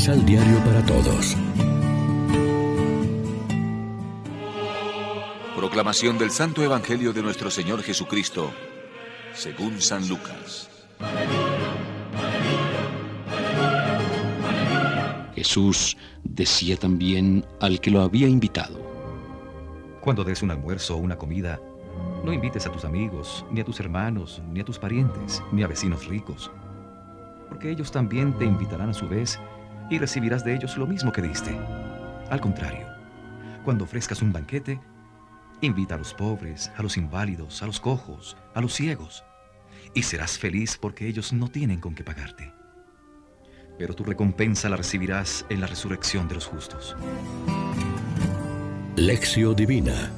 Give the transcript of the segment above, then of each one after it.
Misal Diario para Todos. Proclamación del Santo Evangelio de nuestro Señor Jesucristo, según San Lucas. Jesús decía también al que lo había invitado. Cuando des un almuerzo o una comida, no invites a tus amigos, ni a tus hermanos, ni a tus parientes, ni a vecinos ricos, porque ellos también te invitarán a su vez y recibirás de ellos lo mismo que diste. Al contrario, cuando ofrezcas un banquete, invita a los pobres, a los inválidos, a los cojos, a los ciegos, y serás feliz porque ellos no tienen con qué pagarte. Pero tu recompensa la recibirás en la resurrección de los justos. Lección Divina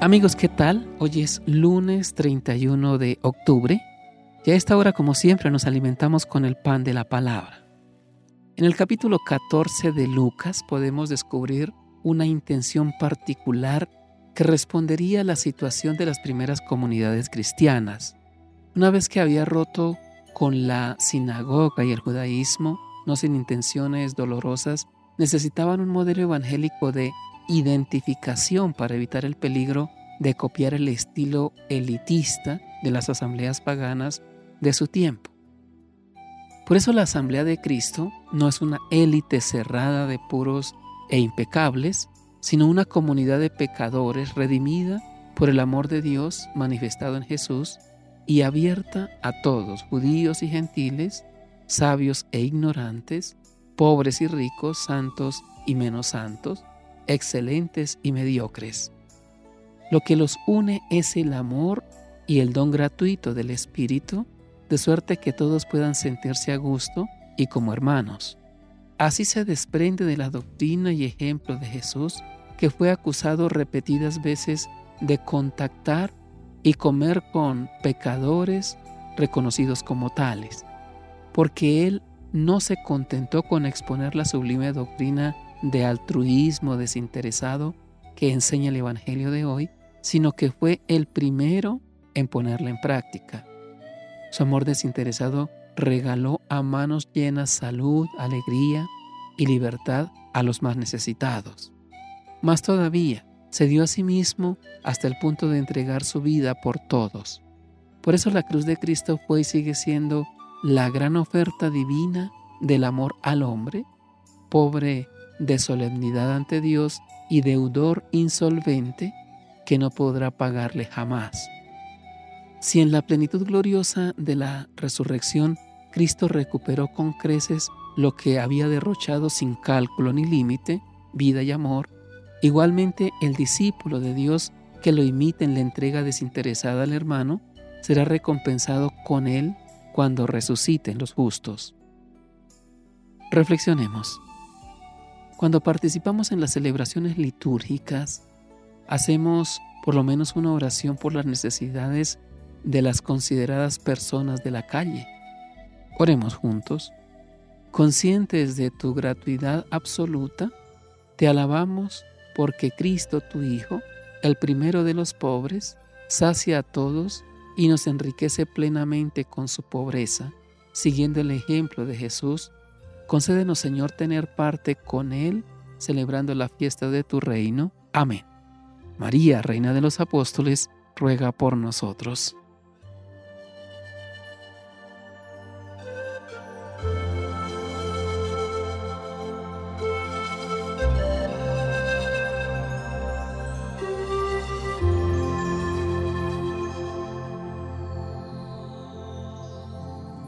Amigos, ¿qué tal? Hoy es lunes 31 de octubre y a esta hora, como siempre, nos alimentamos con el pan de la palabra. En el capítulo 14 de Lucas podemos descubrir una intención particular que respondería a la situación de las primeras comunidades cristianas. Una vez que había roto con la sinagoga y el judaísmo, no sin intenciones dolorosas, necesitaban un modelo evangélico de identificación para evitar el peligro de copiar el estilo elitista de las asambleas paganas de su tiempo. Por eso la Asamblea de Cristo no es una élite cerrada de puros e impecables, sino una comunidad de pecadores redimida por el amor de Dios manifestado en Jesús y abierta a todos, judíos y gentiles, sabios e ignorantes, pobres y ricos, santos y menos santos, excelentes y mediocres. Lo que los une es el amor y el don gratuito del Espíritu, de suerte que todos puedan sentirse a gusto y como hermanos. Así se desprende de la doctrina y ejemplo de Jesús, que fue acusado repetidas veces de contactar y comer con pecadores reconocidos como tales, porque él no se contentó con exponer la sublime doctrina de altruismo desinteresado que enseña el Evangelio de hoy, sino que fue el primero en ponerla en práctica. Su amor desinteresado regaló a manos llenas salud, alegría y libertad a los más necesitados. Más todavía, se dio a sí mismo hasta el punto de entregar su vida por todos. Por eso la cruz de Cristo fue y sigue siendo la gran oferta divina del amor al hombre, pobre de solemnidad ante Dios y deudor insolvente que no podrá pagarle jamás. Si en la plenitud gloriosa de la resurrección Cristo recuperó con creces lo que había derrochado sin cálculo ni límite, vida y amor, igualmente el discípulo de Dios que lo imite en la entrega desinteresada al hermano será recompensado con él cuando resuciten los justos. Reflexionemos. Cuando participamos en las celebraciones litúrgicas, hacemos por lo menos una oración por las necesidades de las consideradas personas de la calle. Oremos juntos. Conscientes de tu gratuidad absoluta, te alabamos porque Cristo tu Hijo, el primero de los pobres, sacia a todos y nos enriquece plenamente con su pobreza, siguiendo el ejemplo de Jesús Concédenos, Señor, tener parte con Él, celebrando la fiesta de tu reino. Amén. María, Reina de los Apóstoles, ruega por nosotros.